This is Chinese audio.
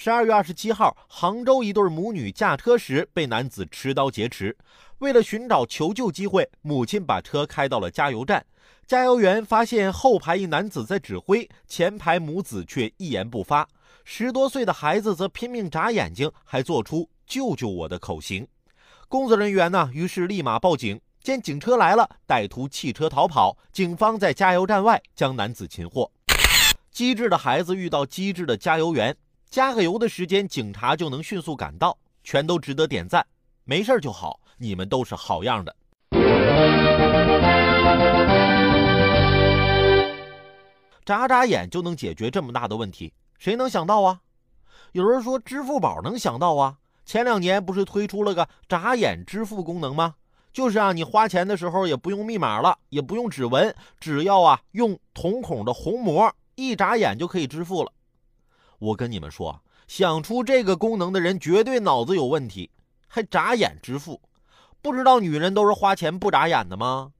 十二月二十七号，杭州一对母女驾车时被男子持刀劫持。为了寻找求救机会，母亲把车开到了加油站。加油员发现后排一男子在指挥，前排母子却一言不发。十多岁的孩子则拼命眨眼睛，还做出“救救我”的口型。工作人员呢，于是立马报警。见警车来了，歹徒弃车逃跑。警方在加油站外将男子擒获。机智的孩子遇到机智的加油员。加个油的时间，警察就能迅速赶到，全都值得点赞。没事就好，你们都是好样的。眨眨眼就能解决这么大的问题，谁能想到啊？有人说支付宝能想到啊？前两年不是推出了个眨眼支付功能吗？就是啊，你花钱的时候也不用密码了，也不用指纹，只要啊用瞳孔的虹膜，一眨眼就可以支付了。我跟你们说，想出这个功能的人绝对脑子有问题，还眨眼支付？不知道女人都是花钱不眨眼的吗？